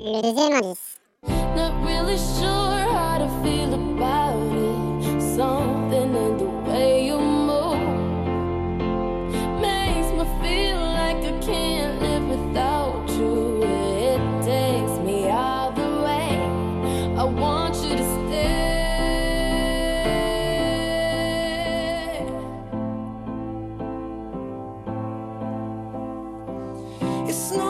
Deuxième indice. Not really sure how to feel about it. Something in the way you move makes me feel like I can't live without you. It takes me all the way. I want you to stay. It's not